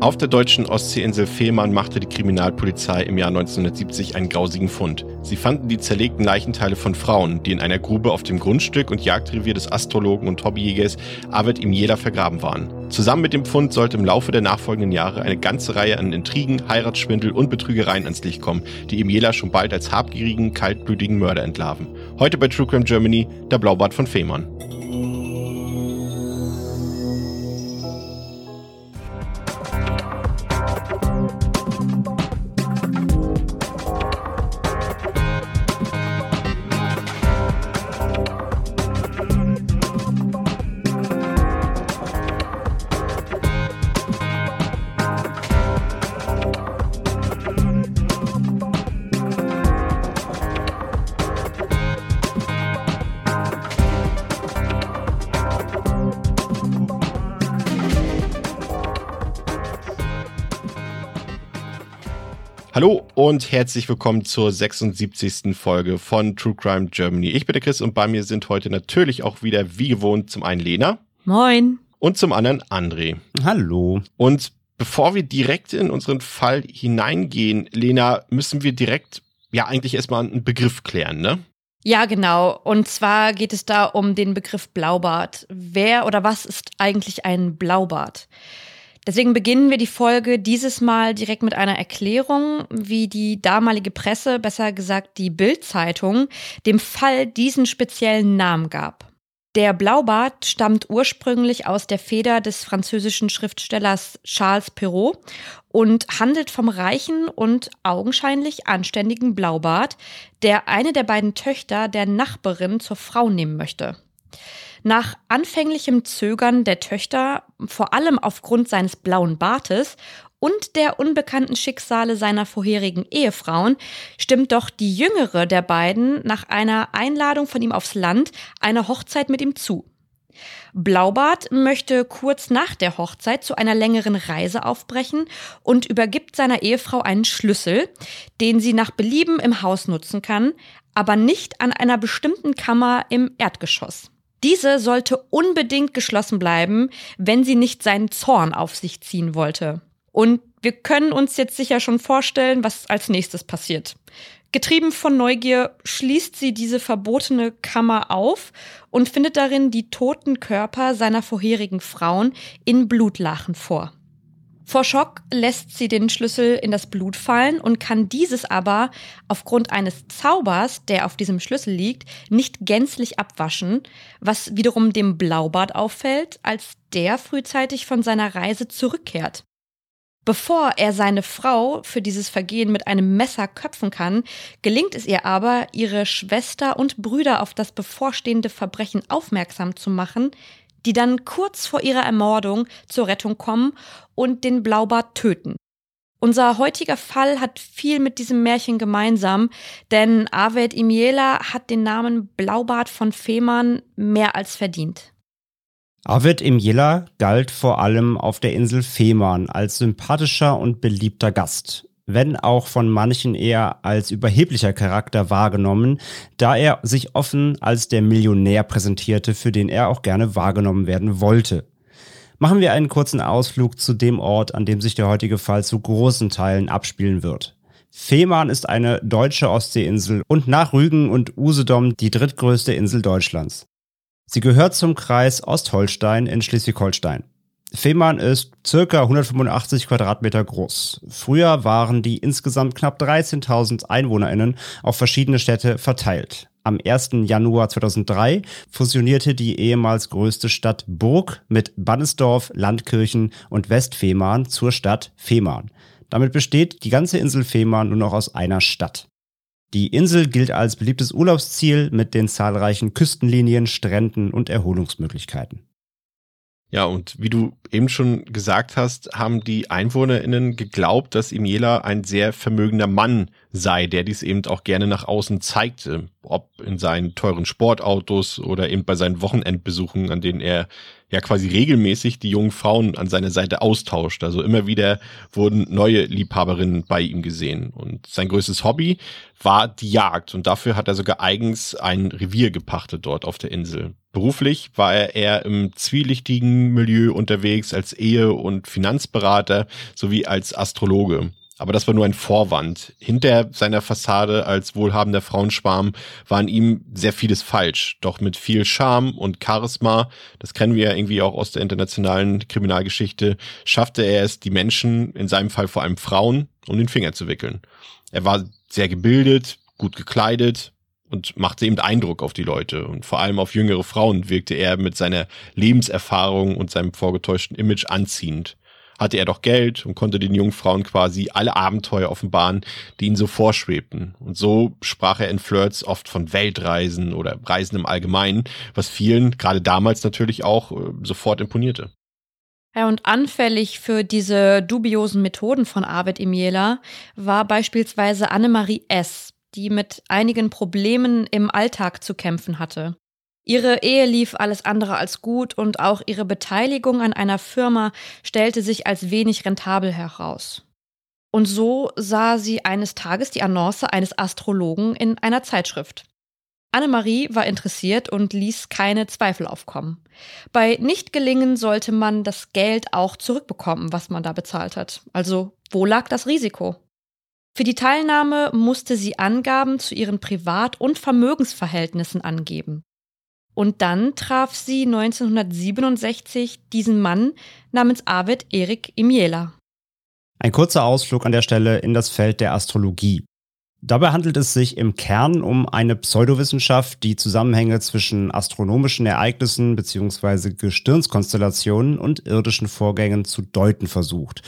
Auf der deutschen Ostseeinsel Fehmarn machte die Kriminalpolizei im Jahr 1970 einen grausigen Fund. Sie fanden die zerlegten Leichenteile von Frauen, die in einer Grube auf dem Grundstück und Jagdrevier des Astrologen und Hobbyjägers Arvid Imjela vergraben waren. Zusammen mit dem Fund sollte im Laufe der nachfolgenden Jahre eine ganze Reihe an Intrigen, Heiratsschwindel und Betrügereien ans Licht kommen, die Imjela schon bald als habgierigen, kaltblütigen Mörder entlarven. Heute bei True Crime Germany der Blaubart von Fehmarn. Und herzlich willkommen zur 76. Folge von True Crime Germany. Ich bin der Chris und bei mir sind heute natürlich auch wieder wie gewohnt zum einen Lena. Moin. Und zum anderen André. Hallo. Und bevor wir direkt in unseren Fall hineingehen, Lena, müssen wir direkt ja eigentlich erstmal einen Begriff klären, ne? Ja, genau. Und zwar geht es da um den Begriff Blaubart. Wer oder was ist eigentlich ein Blaubart? Deswegen beginnen wir die Folge dieses Mal direkt mit einer Erklärung, wie die damalige Presse, besser gesagt die Bild-Zeitung, dem Fall diesen speziellen Namen gab. Der Blaubart stammt ursprünglich aus der Feder des französischen Schriftstellers Charles Perrault und handelt vom reichen und augenscheinlich anständigen Blaubart, der eine der beiden Töchter der Nachbarin zur Frau nehmen möchte. Nach anfänglichem Zögern der Töchter, vor allem aufgrund seines blauen Bartes und der unbekannten Schicksale seiner vorherigen Ehefrauen, stimmt doch die jüngere der beiden nach einer Einladung von ihm aufs Land eine Hochzeit mit ihm zu. Blaubart möchte kurz nach der Hochzeit zu einer längeren Reise aufbrechen und übergibt seiner Ehefrau einen Schlüssel, den sie nach Belieben im Haus nutzen kann, aber nicht an einer bestimmten Kammer im Erdgeschoss. Diese sollte unbedingt geschlossen bleiben, wenn sie nicht seinen Zorn auf sich ziehen wollte. Und wir können uns jetzt sicher schon vorstellen, was als nächstes passiert. Getrieben von Neugier schließt sie diese verbotene Kammer auf und findet darin die toten Körper seiner vorherigen Frauen in Blutlachen vor. Vor Schock lässt sie den Schlüssel in das Blut fallen und kann dieses aber aufgrund eines Zaubers, der auf diesem Schlüssel liegt, nicht gänzlich abwaschen, was wiederum dem Blaubart auffällt, als der frühzeitig von seiner Reise zurückkehrt. Bevor er seine Frau für dieses Vergehen mit einem Messer köpfen kann, gelingt es ihr aber, ihre Schwester und Brüder auf das bevorstehende Verbrechen aufmerksam zu machen, die dann kurz vor ihrer Ermordung zur Rettung kommen und den Blaubart töten. Unser heutiger Fall hat viel mit diesem Märchen gemeinsam, denn Aved Imiela hat den Namen Blaubart von Fehmarn mehr als verdient. Arvid Imjela galt vor allem auf der Insel Fehmarn als sympathischer und beliebter Gast wenn auch von manchen eher als überheblicher Charakter wahrgenommen, da er sich offen als der Millionär präsentierte, für den er auch gerne wahrgenommen werden wollte. Machen wir einen kurzen Ausflug zu dem Ort, an dem sich der heutige Fall zu großen Teilen abspielen wird. Fehmarn ist eine deutsche Ostseeinsel und nach Rügen und Usedom die drittgrößte Insel Deutschlands. Sie gehört zum Kreis Ostholstein in Schleswig-Holstein. Fehmarn ist circa 185 Quadratmeter groß. Früher waren die insgesamt knapp 13.000 EinwohnerInnen auf verschiedene Städte verteilt. Am 1. Januar 2003 fusionierte die ehemals größte Stadt Burg mit Bannesdorf, Landkirchen und Westfehmarn zur Stadt Fehmarn. Damit besteht die ganze Insel Fehmarn nur noch aus einer Stadt. Die Insel gilt als beliebtes Urlaubsziel mit den zahlreichen Küstenlinien, Stränden und Erholungsmöglichkeiten. Ja, und wie du eben schon gesagt hast, haben die EinwohnerInnen geglaubt, dass Imiela ein sehr vermögender Mann sei, der dies eben auch gerne nach außen zeigte. Ob in seinen teuren Sportautos oder eben bei seinen Wochenendbesuchen, an denen er ja quasi regelmäßig die jungen Frauen an seiner Seite austauscht. Also immer wieder wurden neue Liebhaberinnen bei ihm gesehen. Und sein größtes Hobby war die Jagd. Und dafür hat er sogar eigens ein Revier gepachtet dort auf der Insel. Beruflich war er eher im zwielichtigen Milieu unterwegs als Ehe- und Finanzberater sowie als Astrologe. Aber das war nur ein Vorwand. Hinter seiner Fassade als wohlhabender Frauenschwarm war in ihm sehr vieles falsch. Doch mit viel Charme und Charisma, das kennen wir ja irgendwie auch aus der internationalen Kriminalgeschichte, schaffte er es, die Menschen, in seinem Fall vor allem Frauen, um den Finger zu wickeln. Er war sehr gebildet, gut gekleidet und machte eben Eindruck auf die Leute. Und vor allem auf jüngere Frauen wirkte er mit seiner Lebenserfahrung und seinem vorgetäuschten Image anziehend hatte er doch Geld und konnte den jungen Frauen quasi alle Abenteuer offenbaren, die ihnen so vorschwebten. Und so sprach er in Flirts oft von Weltreisen oder Reisen im Allgemeinen, was vielen, gerade damals natürlich auch, äh, sofort imponierte. Ja, und anfällig für diese dubiosen Methoden von Arvid Imiela war beispielsweise Annemarie S., die mit einigen Problemen im Alltag zu kämpfen hatte. Ihre Ehe lief alles andere als gut und auch ihre Beteiligung an einer Firma stellte sich als wenig rentabel heraus. Und so sah sie eines Tages die Annonce eines Astrologen in einer Zeitschrift. Annemarie war interessiert und ließ keine Zweifel aufkommen. Bei Nichtgelingen sollte man das Geld auch zurückbekommen, was man da bezahlt hat. Also wo lag das Risiko? Für die Teilnahme musste sie Angaben zu ihren Privat- und Vermögensverhältnissen angeben. Und dann traf sie 1967 diesen Mann namens Arvid Erik Imiela. Ein kurzer Ausflug an der Stelle in das Feld der Astrologie. Dabei handelt es sich im Kern um eine Pseudowissenschaft, die Zusammenhänge zwischen astronomischen Ereignissen bzw. Gestirnskonstellationen und irdischen Vorgängen zu deuten versucht.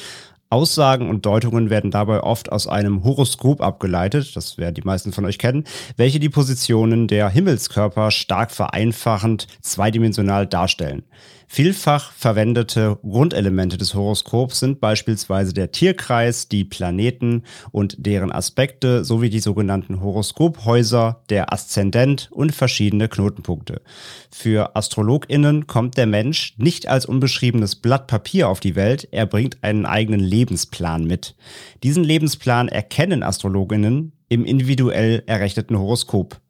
Aussagen und Deutungen werden dabei oft aus einem Horoskop abgeleitet, das werden die meisten von euch kennen, welche die Positionen der Himmelskörper stark vereinfachend zweidimensional darstellen. Vielfach verwendete Grundelemente des Horoskops sind beispielsweise der Tierkreis, die Planeten und deren Aspekte sowie die sogenannten Horoskophäuser, der Aszendent und verschiedene Knotenpunkte. Für AstrologInnen kommt der Mensch nicht als unbeschriebenes Blatt Papier auf die Welt, er bringt einen eigenen Lebensplan mit. Diesen Lebensplan erkennen AstrologInnen im individuell errechneten Horoskop.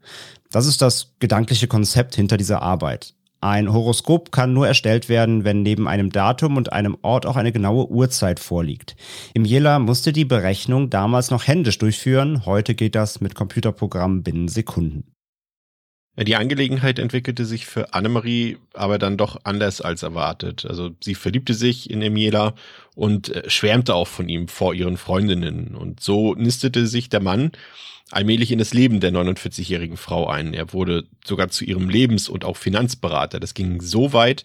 Das ist das gedankliche Konzept hinter dieser Arbeit. Ein Horoskop kann nur erstellt werden, wenn neben einem Datum und einem Ort auch eine genaue Uhrzeit vorliegt. Im Jela musste die Berechnung damals noch händisch durchführen, heute geht das mit Computerprogrammen binnen Sekunden. Die Angelegenheit entwickelte sich für Annemarie aber dann doch anders als erwartet. Also sie verliebte sich in Emiela und äh, schwärmte auch von ihm vor ihren Freundinnen. Und so nistete sich der Mann allmählich in das Leben der 49-jährigen Frau ein. Er wurde sogar zu ihrem Lebens- und auch Finanzberater. Das ging so weit,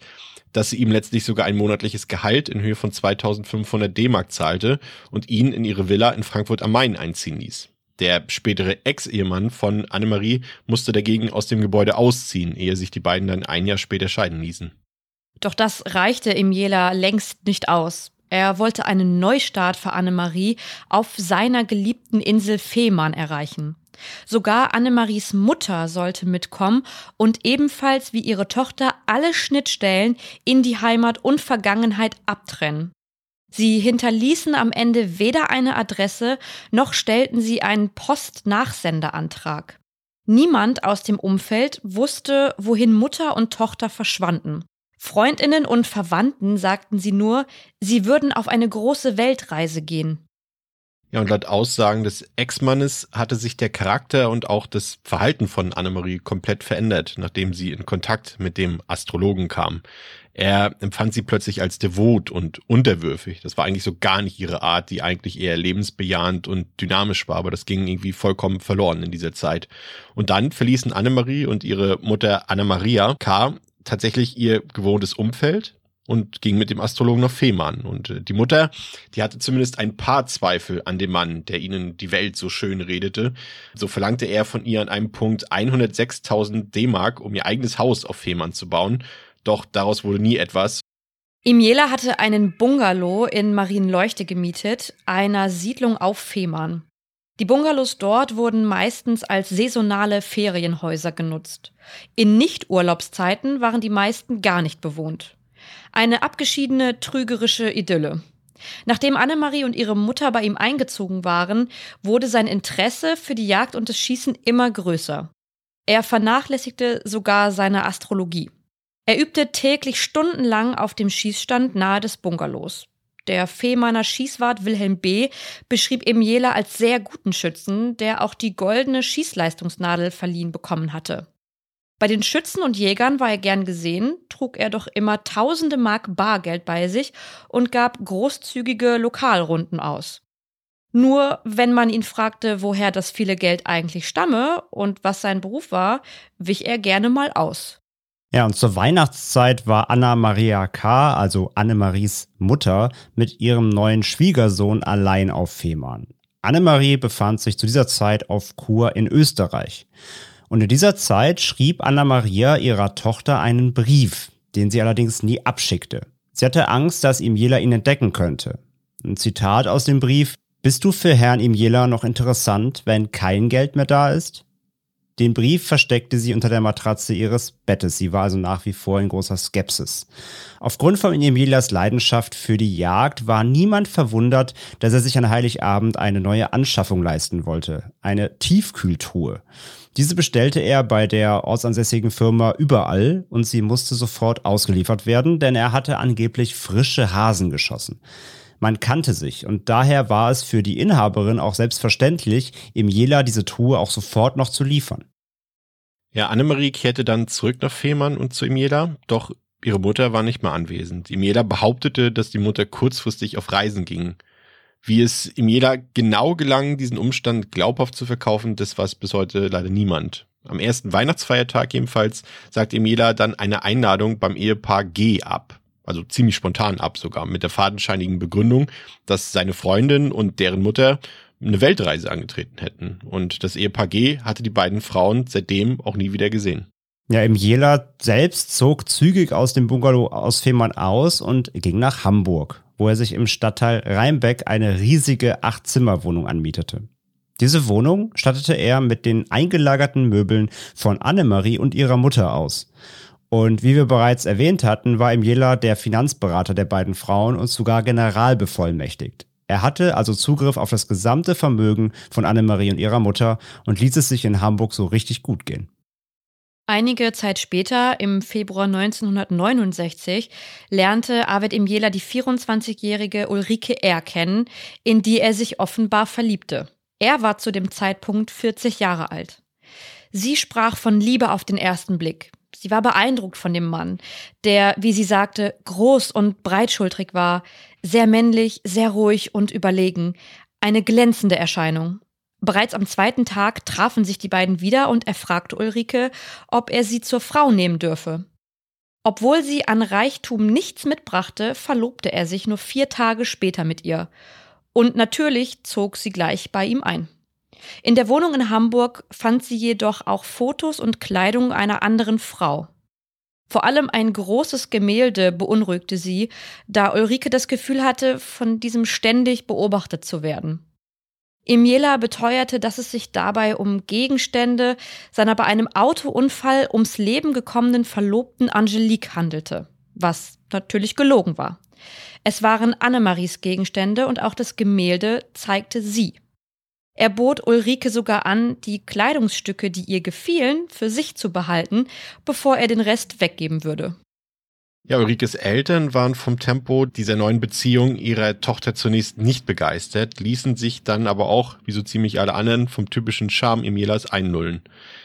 dass sie ihm letztlich sogar ein monatliches Gehalt in Höhe von 2500 D-Mark zahlte und ihn in ihre Villa in Frankfurt am Main einziehen ließ. Der spätere Ex-Ehemann von Annemarie musste dagegen aus dem Gebäude ausziehen, ehe sich die beiden dann ein Jahr später scheiden ließen. Doch das reichte im Jela längst nicht aus. Er wollte einen Neustart für Annemarie auf seiner geliebten Insel Fehmarn erreichen. Sogar Annemaries Mutter sollte mitkommen und ebenfalls wie ihre Tochter alle Schnittstellen in die Heimat und Vergangenheit abtrennen. Sie hinterließen am Ende weder eine Adresse noch stellten sie einen Postnachsendeantrag. Niemand aus dem Umfeld wusste, wohin Mutter und Tochter verschwanden. Freundinnen und Verwandten sagten sie nur, sie würden auf eine große Weltreise gehen. Ja, und laut Aussagen des Ex-Mannes hatte sich der Charakter und auch das Verhalten von Annemarie komplett verändert, nachdem sie in Kontakt mit dem Astrologen kam. Er empfand sie plötzlich als devot und unterwürfig. Das war eigentlich so gar nicht ihre Art, die eigentlich eher lebensbejahend und dynamisch war, aber das ging irgendwie vollkommen verloren in dieser Zeit. Und dann verließen Annemarie und ihre Mutter Anna-Maria K tatsächlich ihr gewohntes Umfeld und ging mit dem Astrologen nach Fehmarn. Und äh, die Mutter, die hatte zumindest ein paar Zweifel an dem Mann, der ihnen die Welt so schön redete. So verlangte er von ihr an einem Punkt 106.000 D-Mark, um ihr eigenes Haus auf Fehmarn zu bauen. Doch daraus wurde nie etwas. Imiela hatte einen Bungalow in Marienleuchte gemietet, einer Siedlung auf Fehmarn. Die Bungalows dort wurden meistens als saisonale Ferienhäuser genutzt. In Nicht-Urlaubszeiten waren die meisten gar nicht bewohnt. Eine abgeschiedene, trügerische Idylle. Nachdem Annemarie und ihre Mutter bei ihm eingezogen waren, wurde sein Interesse für die Jagd und das Schießen immer größer. Er vernachlässigte sogar seine Astrologie. Er übte täglich stundenlang auf dem Schießstand nahe des Bungalows. Der Fehmarner Schießwart Wilhelm B. beschrieb Emiela als sehr guten Schützen, der auch die goldene Schießleistungsnadel verliehen bekommen hatte. Bei den Schützen und Jägern war er gern gesehen, trug er doch immer tausende Mark Bargeld bei sich und gab großzügige Lokalrunden aus. Nur wenn man ihn fragte, woher das viele Geld eigentlich stamme und was sein Beruf war, wich er gerne mal aus. Ja, und zur Weihnachtszeit war Anna Maria K., also Annemaries Mutter, mit ihrem neuen Schwiegersohn allein auf Fehmarn. Annemarie befand sich zu dieser Zeit auf Kur in Österreich. Und in dieser Zeit schrieb Anna Maria ihrer Tochter einen Brief, den sie allerdings nie abschickte. Sie hatte Angst, dass Imjela ihn entdecken könnte. Ein Zitat aus dem Brief. Bist du für Herrn Imjela noch interessant, wenn kein Geld mehr da ist? Den Brief versteckte sie unter der Matratze ihres Bettes. Sie war also nach wie vor in großer Skepsis. Aufgrund von Emilas Leidenschaft für die Jagd war niemand verwundert, dass er sich an Heiligabend eine neue Anschaffung leisten wollte. Eine Tiefkühltruhe. Diese bestellte er bei der ortsansässigen Firma überall und sie musste sofort ausgeliefert werden, denn er hatte angeblich frische Hasen geschossen. Man kannte sich und daher war es für die Inhaberin auch selbstverständlich, im Jela diese Truhe auch sofort noch zu liefern. Ja, Annemarie kehrte dann zurück nach Fehmarn und zu Imiela, doch ihre Mutter war nicht mehr anwesend. Imiela behauptete, dass die Mutter kurzfristig auf Reisen ging. Wie es ihm jeder genau gelang, diesen Umstand glaubhaft zu verkaufen, das weiß bis heute leider niemand. Am ersten Weihnachtsfeiertag jedenfalls sagt Emiela dann eine Einladung beim Ehepaar G ab. Also ziemlich spontan ab sogar, mit der fadenscheinigen Begründung, dass seine Freundin und deren Mutter eine Weltreise angetreten hätten. Und das Ehepaar G hatte die beiden Frauen seitdem auch nie wieder gesehen. Ja, im Jela selbst zog zügig aus dem Bungalow aus Fehmarn aus und ging nach Hamburg wo er sich im Stadtteil Rheinbeck eine riesige Acht-Zimmer-Wohnung anmietete. Diese Wohnung stattete er mit den eingelagerten Möbeln von Annemarie und ihrer Mutter aus. Und wie wir bereits erwähnt hatten, war im Jela der Finanzberater der beiden Frauen und sogar generalbevollmächtigt. Er hatte also Zugriff auf das gesamte Vermögen von Annemarie und ihrer Mutter und ließ es sich in Hamburg so richtig gut gehen. Einige Zeit später, im Februar 1969, lernte Arvid Imjela die 24-jährige Ulrike R. kennen, in die er sich offenbar verliebte. Er war zu dem Zeitpunkt 40 Jahre alt. Sie sprach von Liebe auf den ersten Blick. Sie war beeindruckt von dem Mann, der, wie sie sagte, groß und breitschultrig war, sehr männlich, sehr ruhig und überlegen, eine glänzende Erscheinung. Bereits am zweiten Tag trafen sich die beiden wieder und er fragte Ulrike, ob er sie zur Frau nehmen dürfe. Obwohl sie an Reichtum nichts mitbrachte, verlobte er sich nur vier Tage später mit ihr. Und natürlich zog sie gleich bei ihm ein. In der Wohnung in Hamburg fand sie jedoch auch Fotos und Kleidung einer anderen Frau. Vor allem ein großes Gemälde beunruhigte sie, da Ulrike das Gefühl hatte, von diesem ständig beobachtet zu werden. Emiela beteuerte, dass es sich dabei um Gegenstände seiner bei einem Autounfall ums Leben gekommenen Verlobten Angelique handelte, was natürlich gelogen war. Es waren Annemaries Gegenstände und auch das Gemälde zeigte sie. Er bot Ulrike sogar an, die Kleidungsstücke, die ihr gefielen, für sich zu behalten, bevor er den Rest weggeben würde. Ja, Ulrikes Eltern waren vom Tempo dieser neuen Beziehung ihrer Tochter zunächst nicht begeistert, ließen sich dann aber auch, wie so ziemlich alle anderen, vom typischen Charme Emielas einnullen.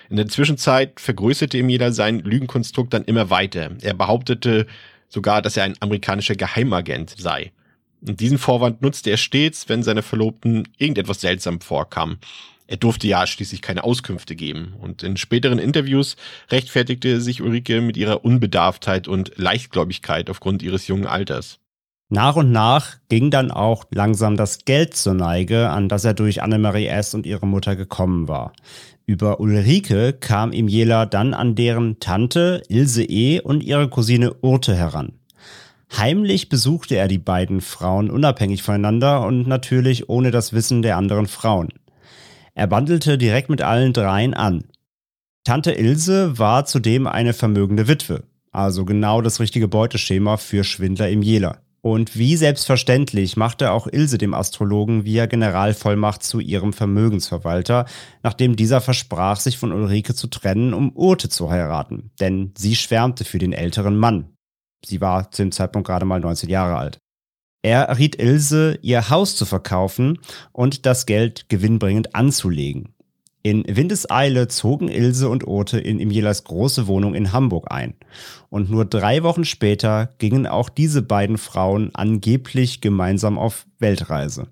In der Zwischenzeit vergrößerte Emiela sein Lügenkonstrukt dann immer weiter. Er behauptete sogar, dass er ein amerikanischer Geheimagent sei. Und diesen Vorwand nutzte er stets, wenn seine Verlobten irgendetwas seltsam vorkam. Er durfte ja schließlich keine Auskünfte geben. Und in späteren Interviews rechtfertigte sich Ulrike mit ihrer Unbedarftheit und Leichtgläubigkeit aufgrund ihres jungen Alters. Nach und nach ging dann auch langsam das Geld zur Neige, an das er durch Annemarie S. und ihre Mutter gekommen war. Über Ulrike kam ihm Jela dann an deren Tante Ilse E. und ihre Cousine Urte heran. Heimlich besuchte er die beiden Frauen unabhängig voneinander und natürlich ohne das Wissen der anderen Frauen. Er bandelte direkt mit allen dreien an. Tante Ilse war zudem eine vermögende Witwe. Also genau das richtige Beuteschema für Schwindler im Jela. Und wie selbstverständlich machte auch Ilse dem Astrologen via Generalvollmacht zu ihrem Vermögensverwalter, nachdem dieser versprach, sich von Ulrike zu trennen, um Urte zu heiraten. Denn sie schwärmte für den älteren Mann. Sie war zu dem Zeitpunkt gerade mal 19 Jahre alt. Er riet Ilse, ihr Haus zu verkaufen und das Geld gewinnbringend anzulegen. In Windeseile zogen Ilse und Ote in Imjelas große Wohnung in Hamburg ein. Und nur drei Wochen später gingen auch diese beiden Frauen angeblich gemeinsam auf Weltreise.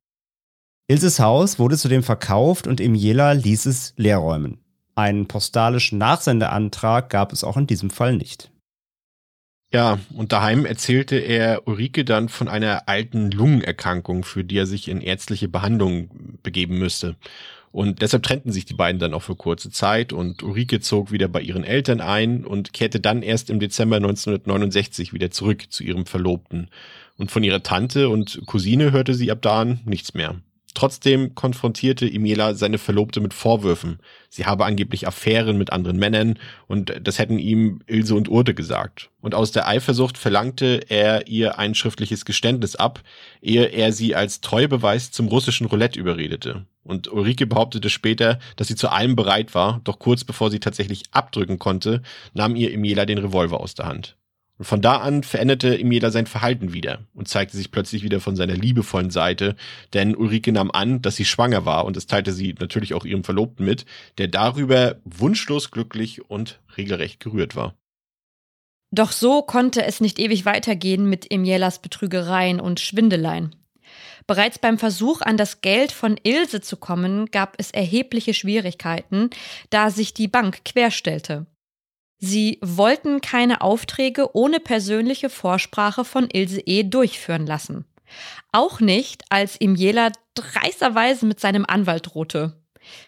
Ilses Haus wurde zudem verkauft und Imjela ließ es leerräumen. Einen postalischen Nachsendeantrag gab es auch in diesem Fall nicht. Ja, und daheim erzählte er Ulrike dann von einer alten Lungenerkrankung, für die er sich in ärztliche Behandlung begeben müsste. Und deshalb trennten sich die beiden dann auch für kurze Zeit und Ulrike zog wieder bei ihren Eltern ein und kehrte dann erst im Dezember 1969 wieder zurück zu ihrem Verlobten. Und von ihrer Tante und Cousine hörte sie ab da nichts mehr. Trotzdem konfrontierte Imela seine Verlobte mit Vorwürfen. Sie habe angeblich Affären mit anderen Männern und das hätten ihm Ilse und Urte gesagt. Und aus der Eifersucht verlangte er ihr ein schriftliches Geständnis ab, ehe er sie als Treubeweis zum russischen Roulette überredete. Und Ulrike behauptete später, dass sie zu allem bereit war, doch kurz bevor sie tatsächlich abdrücken konnte, nahm ihr Imela den Revolver aus der Hand. Und von da an veränderte Emiela sein Verhalten wieder und zeigte sich plötzlich wieder von seiner liebevollen Seite, denn Ulrike nahm an, dass sie schwanger war und das teilte sie natürlich auch ihrem Verlobten mit, der darüber wunschlos glücklich und regelrecht gerührt war. Doch so konnte es nicht ewig weitergehen mit Emielas Betrügereien und Schwindeleien. Bereits beim Versuch, an das Geld von Ilse zu kommen, gab es erhebliche Schwierigkeiten, da sich die Bank querstellte. Sie wollten keine Aufträge ohne persönliche Vorsprache von Ilse E. durchführen lassen. Auch nicht, als ihm Jela dreisterweise mit seinem Anwalt drohte.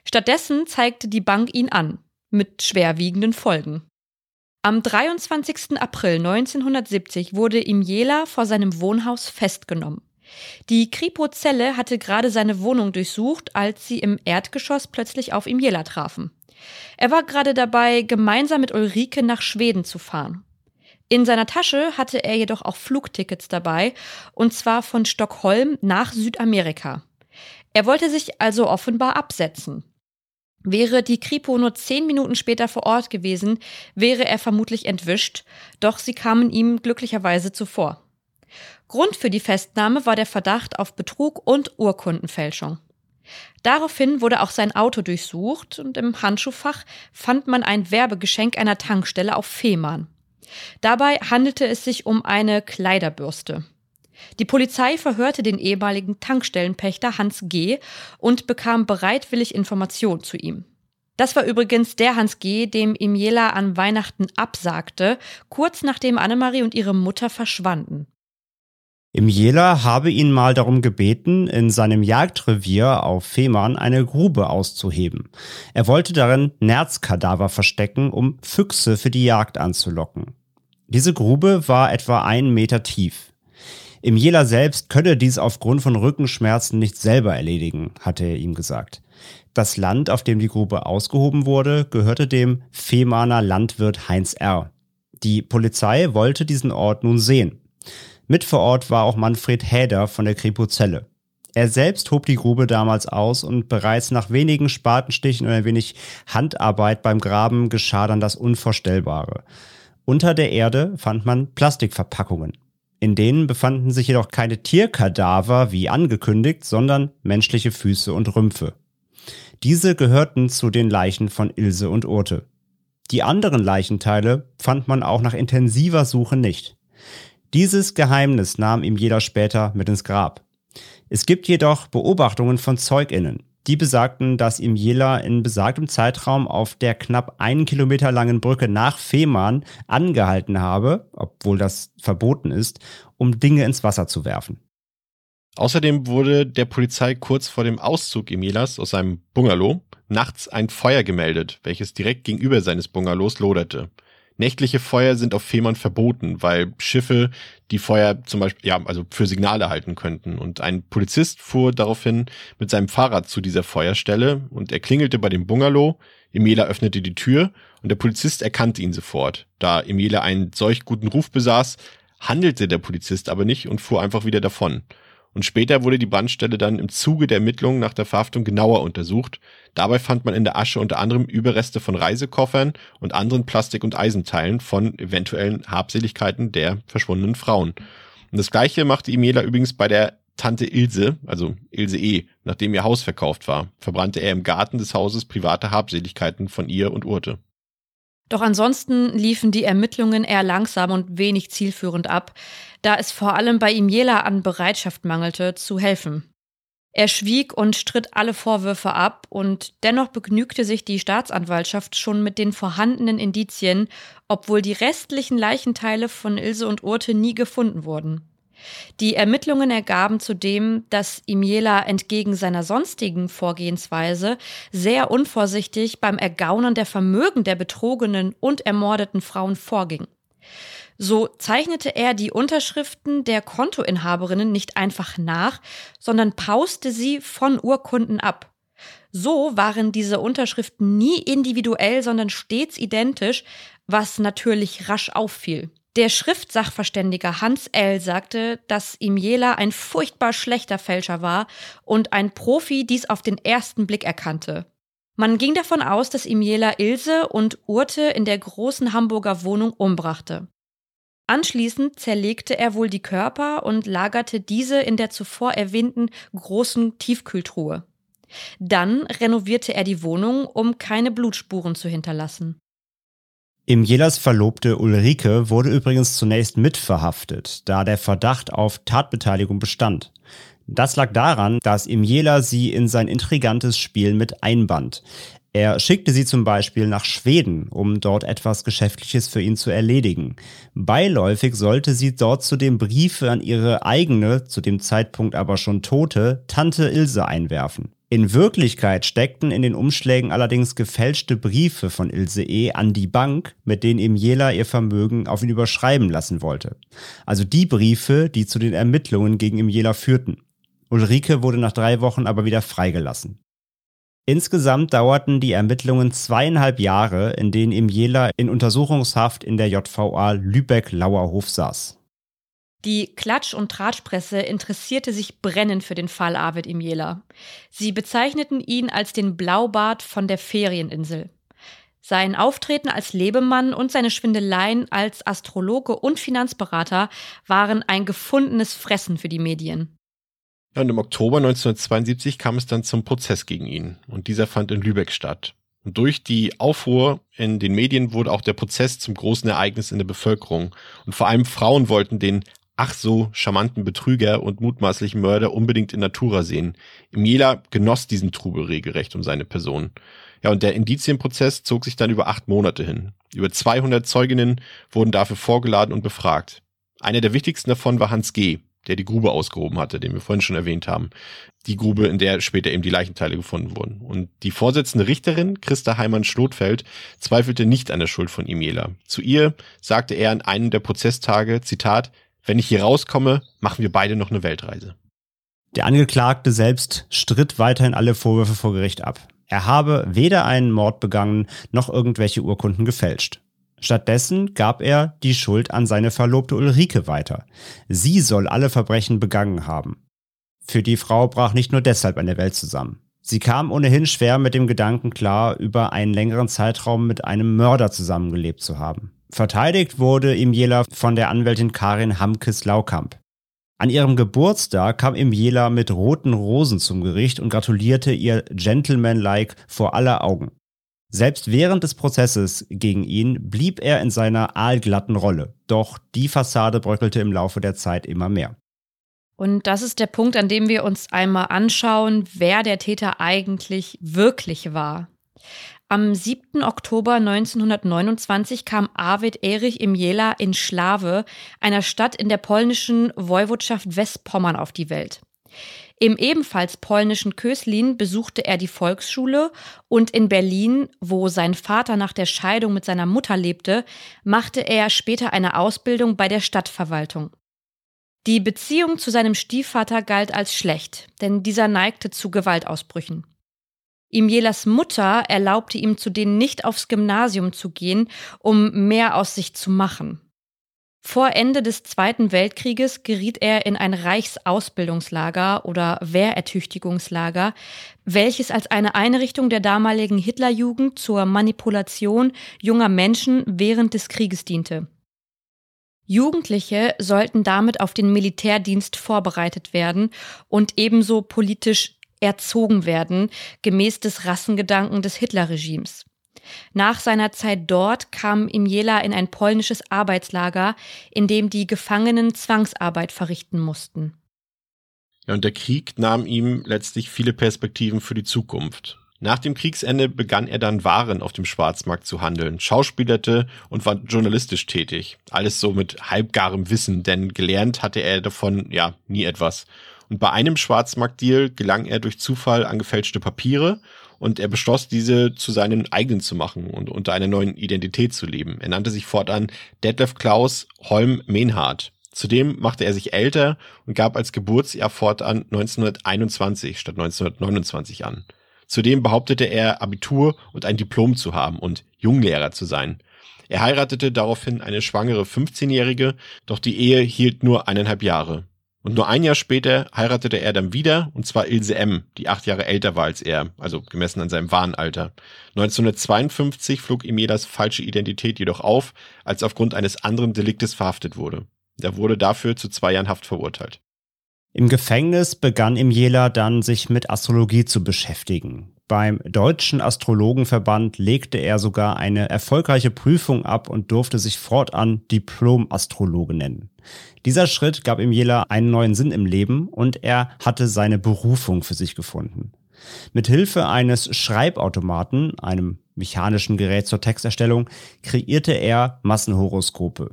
Stattdessen zeigte die Bank ihn an, mit schwerwiegenden Folgen. Am 23. April 1970 wurde Imjela vor seinem Wohnhaus festgenommen. Die Kripo-Zelle hatte gerade seine Wohnung durchsucht, als sie im Erdgeschoss plötzlich auf Imjela trafen. Er war gerade dabei, gemeinsam mit Ulrike nach Schweden zu fahren. In seiner Tasche hatte er jedoch auch Flugtickets dabei, und zwar von Stockholm nach Südamerika. Er wollte sich also offenbar absetzen. Wäre die Kripo nur zehn Minuten später vor Ort gewesen, wäre er vermutlich entwischt, doch sie kamen ihm glücklicherweise zuvor. Grund für die Festnahme war der Verdacht auf Betrug und Urkundenfälschung. Daraufhin wurde auch sein Auto durchsucht und im Handschuhfach fand man ein Werbegeschenk einer Tankstelle auf Fehmarn. Dabei handelte es sich um eine Kleiderbürste. Die Polizei verhörte den ehemaligen Tankstellenpächter Hans G. und bekam bereitwillig Informationen zu ihm. Das war übrigens der Hans G., dem Emiela an Weihnachten absagte, kurz nachdem Annemarie und ihre Mutter verschwanden. Im Jela habe ihn mal darum gebeten, in seinem Jagdrevier auf Fehmarn eine Grube auszuheben. Er wollte darin Nerzkadaver verstecken, um Füchse für die Jagd anzulocken. Diese Grube war etwa einen Meter tief. Im Jela selbst könne dies aufgrund von Rückenschmerzen nicht selber erledigen, hatte er ihm gesagt. Das Land, auf dem die Grube ausgehoben wurde, gehörte dem Fehmarner Landwirt Heinz R. Die Polizei wollte diesen Ort nun sehen. Mit vor Ort war auch Manfred Häder von der Kripozelle. Er selbst hob die Grube damals aus und bereits nach wenigen Spatenstichen und ein wenig Handarbeit beim Graben geschah dann das Unvorstellbare. Unter der Erde fand man Plastikverpackungen. In denen befanden sich jedoch keine Tierkadaver wie angekündigt, sondern menschliche Füße und Rümpfe. Diese gehörten zu den Leichen von Ilse und Urte. Die anderen Leichenteile fand man auch nach intensiver Suche nicht. Dieses Geheimnis nahm ihm jeder später mit ins Grab. Es gibt jedoch Beobachtungen von ZeugInnen, die besagten, dass ihm Jela in besagtem Zeitraum auf der knapp einen Kilometer langen Brücke nach Fehmarn angehalten habe, obwohl das verboten ist, um Dinge ins Wasser zu werfen. Außerdem wurde der Polizei kurz vor dem Auszug Emilas aus seinem Bungalow nachts ein Feuer gemeldet, welches direkt gegenüber seines Bungalows loderte. Nächtliche Feuer sind auf Fehmarn verboten, weil Schiffe die Feuer zum Beispiel, ja, also für Signale halten könnten. Und ein Polizist fuhr daraufhin mit seinem Fahrrad zu dieser Feuerstelle und er klingelte bei dem Bungalow. Emela öffnete die Tür und der Polizist erkannte ihn sofort. Da Emela einen solch guten Ruf besaß, handelte der Polizist aber nicht und fuhr einfach wieder davon. Und später wurde die Brandstelle dann im Zuge der Ermittlungen nach der Verhaftung genauer untersucht. Dabei fand man in der Asche unter anderem Überreste von Reisekoffern und anderen Plastik- und Eisenteilen von eventuellen Habseligkeiten der verschwundenen Frauen. Und das gleiche machte Imela übrigens bei der Tante Ilse, also Ilse E., nachdem ihr Haus verkauft war, verbrannte er im Garten des Hauses private Habseligkeiten von ihr und Urte. Doch ansonsten liefen die Ermittlungen eher langsam und wenig zielführend ab, da es vor allem bei Imiela an Bereitschaft mangelte, zu helfen. Er schwieg und stritt alle Vorwürfe ab, und dennoch begnügte sich die Staatsanwaltschaft schon mit den vorhandenen Indizien, obwohl die restlichen Leichenteile von Ilse und Urte nie gefunden wurden. Die Ermittlungen ergaben zudem, dass Imiela entgegen seiner sonstigen Vorgehensweise sehr unvorsichtig beim Ergaunern der Vermögen der betrogenen und ermordeten Frauen vorging. So zeichnete er die Unterschriften der Kontoinhaberinnen nicht einfach nach, sondern pauste sie von Urkunden ab. So waren diese Unterschriften nie individuell, sondern stets identisch, was natürlich rasch auffiel. Der Schriftsachverständiger Hans L. sagte, dass Imiela ein furchtbar schlechter Fälscher war und ein Profi dies auf den ersten Blick erkannte. Man ging davon aus, dass Imiela Ilse und Urte in der großen Hamburger Wohnung umbrachte. Anschließend zerlegte er wohl die Körper und lagerte diese in der zuvor erwähnten großen Tiefkühltruhe. Dann renovierte er die Wohnung, um keine Blutspuren zu hinterlassen. Im Jelas Verlobte Ulrike wurde übrigens zunächst mitverhaftet, da der Verdacht auf Tatbeteiligung bestand. Das lag daran, dass Imjela sie in sein intrigantes Spiel mit einband. Er schickte sie zum Beispiel nach Schweden, um dort etwas Geschäftliches für ihn zu erledigen. Beiläufig sollte sie dort zudem Briefe an ihre eigene, zu dem Zeitpunkt aber schon tote, Tante Ilse einwerfen. In Wirklichkeit steckten in den Umschlägen allerdings gefälschte Briefe von Ilse E. an die Bank, mit denen Emiela ihr Vermögen auf ihn überschreiben lassen wollte. Also die Briefe, die zu den Ermittlungen gegen Emiela führten. Ulrike wurde nach drei Wochen aber wieder freigelassen. Insgesamt dauerten die Ermittlungen zweieinhalb Jahre, in denen Emiela in Untersuchungshaft in der JVA Lübeck-Lauerhof saß. Die Klatsch- und Tratschpresse interessierte sich brennend für den Fall Arvid Imiela. Sie bezeichneten ihn als den Blaubart von der Ferieninsel. Sein Auftreten als Lebemann und seine Schwindeleien als Astrologe und Finanzberater waren ein gefundenes Fressen für die Medien. Ja, und im Oktober 1972 kam es dann zum Prozess gegen ihn und dieser fand in Lübeck statt. Und durch die Aufruhr in den Medien wurde auch der Prozess zum großen Ereignis in der Bevölkerung. Und vor allem Frauen wollten den ach so charmanten Betrüger und mutmaßlichen Mörder unbedingt in Natura sehen. Emiela genoss diesen Trubel regelrecht um seine Person. Ja, und der Indizienprozess zog sich dann über acht Monate hin. Über 200 Zeuginnen wurden dafür vorgeladen und befragt. Einer der wichtigsten davon war Hans G., der die Grube ausgehoben hatte, den wir vorhin schon erwähnt haben. Die Grube, in der später eben die Leichenteile gefunden wurden. Und die vorsitzende Richterin, Christa Heimann-Schlotfeld, zweifelte nicht an der Schuld von Emiela. Zu ihr sagte er an einem der Prozesstage, Zitat, wenn ich hier rauskomme, machen wir beide noch eine Weltreise. Der Angeklagte selbst stritt weiterhin alle Vorwürfe vor Gericht ab. Er habe weder einen Mord begangen noch irgendwelche Urkunden gefälscht. Stattdessen gab er die Schuld an seine Verlobte Ulrike weiter. Sie soll alle Verbrechen begangen haben. Für die Frau brach nicht nur deshalb eine Welt zusammen. Sie kam ohnehin schwer mit dem Gedanken klar, über einen längeren Zeitraum mit einem Mörder zusammengelebt zu haben. Verteidigt wurde Imjela von der Anwältin Karin Hamkes-Laukamp. An ihrem Geburtstag kam Imjela mit roten Rosen zum Gericht und gratulierte ihr gentlemanlike vor aller Augen. Selbst während des Prozesses gegen ihn blieb er in seiner aalglatten Rolle. Doch die Fassade bröckelte im Laufe der Zeit immer mehr. Und das ist der Punkt, an dem wir uns einmal anschauen, wer der Täter eigentlich wirklich war. Am 7. Oktober 1929 kam Arvid Erich im Jela in Schlawe, einer Stadt in der polnischen Woiwodschaft Westpommern, auf die Welt. Im ebenfalls polnischen Köslin besuchte er die Volksschule und in Berlin, wo sein Vater nach der Scheidung mit seiner Mutter lebte, machte er später eine Ausbildung bei der Stadtverwaltung. Die Beziehung zu seinem Stiefvater galt als schlecht, denn dieser neigte zu Gewaltausbrüchen. Imjelas Mutter erlaubte ihm zudem nicht aufs Gymnasium zu gehen, um mehr aus sich zu machen. Vor Ende des Zweiten Weltkrieges geriet er in ein Reichsausbildungslager oder Wehrertüchtigungslager, welches als eine Einrichtung der damaligen Hitlerjugend zur Manipulation junger Menschen während des Krieges diente. Jugendliche sollten damit auf den Militärdienst vorbereitet werden und ebenso politisch erzogen werden, gemäß des Rassengedanken des Hitlerregimes. Nach seiner Zeit dort kam Imjela in ein polnisches Arbeitslager, in dem die Gefangenen Zwangsarbeit verrichten mussten. Ja, und der Krieg nahm ihm letztlich viele Perspektiven für die Zukunft. Nach dem Kriegsende begann er dann Waren auf dem Schwarzmarkt zu handeln, schauspielerte und war journalistisch tätig. Alles so mit halbgarem Wissen, denn gelernt hatte er davon ja nie etwas. Und bei einem Schwarzmarktdeal gelang er durch Zufall an gefälschte Papiere und er beschloss, diese zu seinen eigenen zu machen und unter einer neuen Identität zu leben. Er nannte sich fortan Detlef Klaus Holm Menhardt. Zudem machte er sich älter und gab als Geburtsjahr fortan 1921 statt 1929 an. Zudem behauptete er, Abitur und ein Diplom zu haben und Junglehrer zu sein. Er heiratete daraufhin eine schwangere 15-Jährige, doch die Ehe hielt nur eineinhalb Jahre. Und nur ein Jahr später heiratete er dann wieder, und zwar Ilse M., die acht Jahre älter war als er, also gemessen an seinem wahren Alter. 1952 flog ihm Emelas falsche Identität jedoch auf, als er aufgrund eines anderen Deliktes verhaftet wurde. Er wurde dafür zu zwei Jahren Haft verurteilt. Im Gefängnis begann Imjela dann sich mit Astrologie zu beschäftigen. Beim Deutschen Astrologenverband legte er sogar eine erfolgreiche Prüfung ab und durfte sich fortan Diplom-Astrologe nennen. Dieser Schritt gab ihm Jela einen neuen Sinn im Leben und er hatte seine Berufung für sich gefunden. Mit Hilfe eines Schreibautomaten, einem mechanischen Gerät zur Texterstellung, kreierte er Massenhoroskope.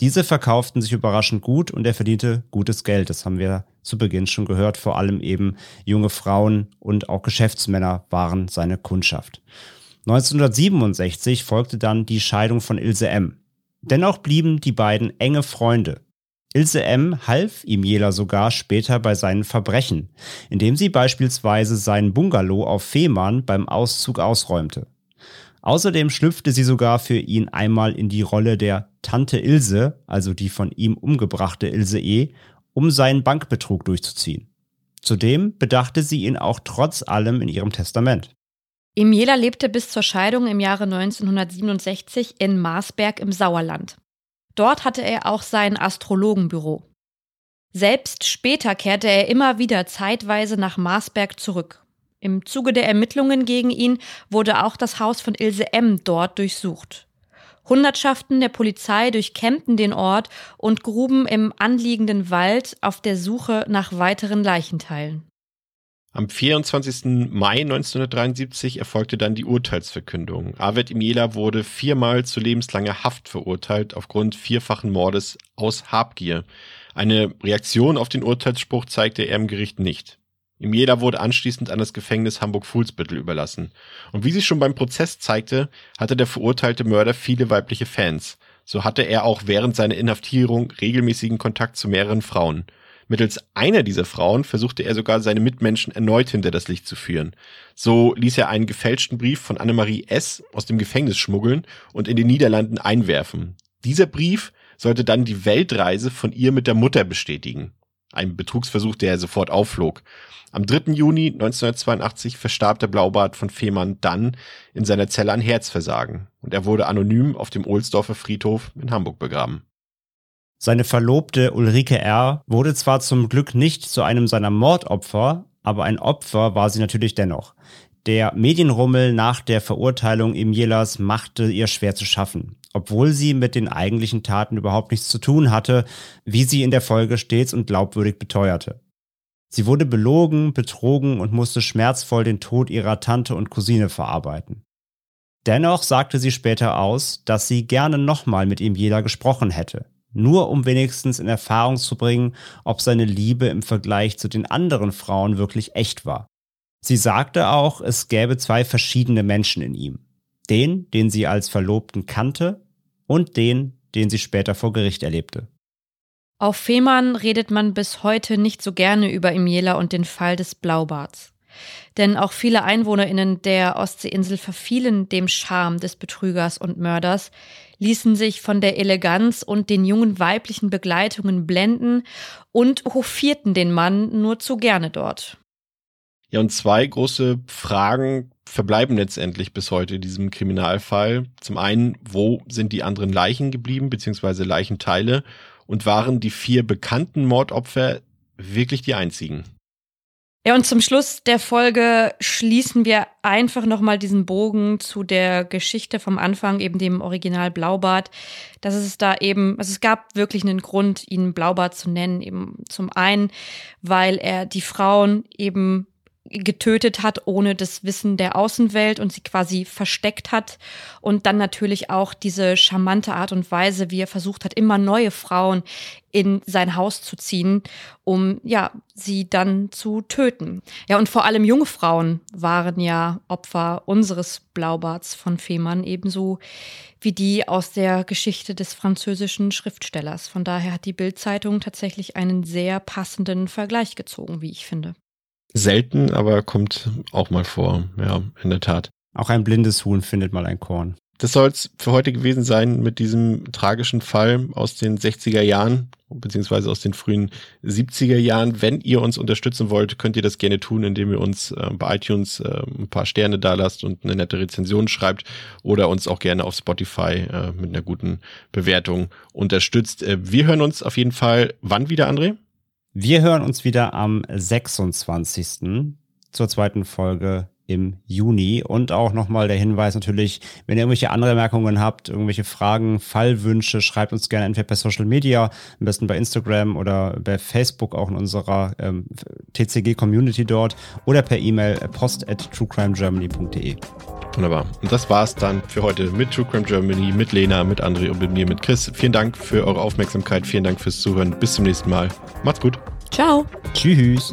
Diese verkauften sich überraschend gut und er verdiente gutes Geld. Das haben wir zu Beginn schon gehört. Vor allem eben junge Frauen und auch Geschäftsmänner waren seine Kundschaft. 1967 folgte dann die Scheidung von Ilse M. Dennoch blieben die beiden enge Freunde. Ilse M. half ihm Jela sogar später bei seinen Verbrechen, indem sie beispielsweise seinen Bungalow auf Fehmarn beim Auszug ausräumte. Außerdem schlüpfte sie sogar für ihn einmal in die Rolle der Tante Ilse, also die von ihm umgebrachte Ilse E., um seinen Bankbetrug durchzuziehen. Zudem bedachte sie ihn auch trotz allem in ihrem Testament. Emiela lebte bis zur Scheidung im Jahre 1967 in Marsberg im Sauerland. Dort hatte er auch sein Astrologenbüro. Selbst später kehrte er immer wieder zeitweise nach Marsberg zurück. Im Zuge der Ermittlungen gegen ihn wurde auch das Haus von Ilse M. dort durchsucht. Hundertschaften der Polizei durchkämmten den Ort und gruben im anliegenden Wald auf der Suche nach weiteren Leichenteilen. Am 24. Mai 1973 erfolgte dann die Urteilsverkündung. Arvet Imiela wurde viermal zu lebenslanger Haft verurteilt aufgrund vierfachen Mordes aus Habgier. Eine Reaktion auf den Urteilsspruch zeigte er im Gericht nicht. Imiela wurde anschließend an das Gefängnis Hamburg-Fuhlsbüttel überlassen. Und wie sich schon beim Prozess zeigte, hatte der verurteilte Mörder viele weibliche Fans. So hatte er auch während seiner Inhaftierung regelmäßigen Kontakt zu mehreren Frauen. Mittels einer dieser Frauen versuchte er sogar seine Mitmenschen erneut hinter das Licht zu führen. So ließ er einen gefälschten Brief von Annemarie S. aus dem Gefängnis schmuggeln und in den Niederlanden einwerfen. Dieser Brief sollte dann die Weltreise von ihr mit der Mutter bestätigen. Ein Betrugsversuch, der sofort aufflog. Am 3. Juni 1982 verstarb der Blaubart von Fehmarn dann in seiner Zelle an Herzversagen und er wurde anonym auf dem Ohlsdorfer Friedhof in Hamburg begraben. Seine Verlobte Ulrike R. wurde zwar zum Glück nicht zu einem seiner Mordopfer, aber ein Opfer war sie natürlich dennoch. Der Medienrummel nach der Verurteilung Imjelas machte ihr schwer zu schaffen, obwohl sie mit den eigentlichen Taten überhaupt nichts zu tun hatte, wie sie in der Folge stets und glaubwürdig beteuerte. Sie wurde belogen, betrogen und musste schmerzvoll den Tod ihrer Tante und Cousine verarbeiten. Dennoch sagte sie später aus, dass sie gerne nochmal mit ihm jeder gesprochen hätte. nur um wenigstens in Erfahrung zu bringen, ob seine Liebe im Vergleich zu den anderen Frauen wirklich echt war. Sie sagte auch, es gäbe zwei verschiedene Menschen in ihm. Den, den sie als Verlobten kannte und den, den sie später vor Gericht erlebte. Auf Fehmarn redet man bis heute nicht so gerne über Imiela und den Fall des Blaubarts. Denn auch viele EinwohnerInnen der Ostseeinsel verfielen dem Charme des Betrügers und Mörders, ließen sich von der Eleganz und den jungen weiblichen Begleitungen blenden und hofierten den Mann nur zu gerne dort. Ja, und zwei große Fragen verbleiben letztendlich bis heute in diesem Kriminalfall. Zum einen, wo sind die anderen Leichen geblieben, beziehungsweise Leichenteile? Und waren die vier bekannten Mordopfer wirklich die einzigen? Ja, und zum Schluss der Folge schließen wir einfach nochmal diesen Bogen zu der Geschichte vom Anfang, eben dem Original Blaubart. Dass es da eben, also es gab wirklich einen Grund, ihn Blaubart zu nennen. Eben zum einen, weil er die Frauen eben getötet hat ohne das Wissen der Außenwelt und sie quasi versteckt hat. Und dann natürlich auch diese charmante Art und Weise, wie er versucht hat, immer neue Frauen in sein Haus zu ziehen, um ja, sie dann zu töten. Ja, und vor allem junge Frauen waren ja Opfer unseres Blaubarts von Fehmarn, ebenso wie die aus der Geschichte des französischen Schriftstellers. Von daher hat die Bildzeitung tatsächlich einen sehr passenden Vergleich gezogen, wie ich finde. Selten, aber kommt auch mal vor. Ja, in der Tat. Auch ein blindes Huhn findet mal ein Korn. Das soll es für heute gewesen sein mit diesem tragischen Fall aus den 60er Jahren, beziehungsweise aus den frühen 70er Jahren. Wenn ihr uns unterstützen wollt, könnt ihr das gerne tun, indem ihr uns äh, bei iTunes äh, ein paar Sterne da lasst und eine nette Rezension schreibt oder uns auch gerne auf Spotify äh, mit einer guten Bewertung unterstützt. Äh, wir hören uns auf jeden Fall wann wieder, André? Wir hören uns wieder am 26. zur zweiten Folge im Juni. Und auch nochmal der Hinweis natürlich, wenn ihr irgendwelche andere Merkungen habt, irgendwelche Fragen, Fallwünsche, schreibt uns gerne entweder per Social Media, am besten bei Instagram oder bei Facebook auch in unserer ähm, TCG Community dort oder per E-Mail post at truecrimegermany.de. Wunderbar. Und das war's dann für heute mit True Crime Germany, mit Lena, mit André und mit mir, mit Chris. Vielen Dank für eure Aufmerksamkeit. Vielen Dank fürs Zuhören. Bis zum nächsten Mal. Macht's gut. Ciao. Tschüss.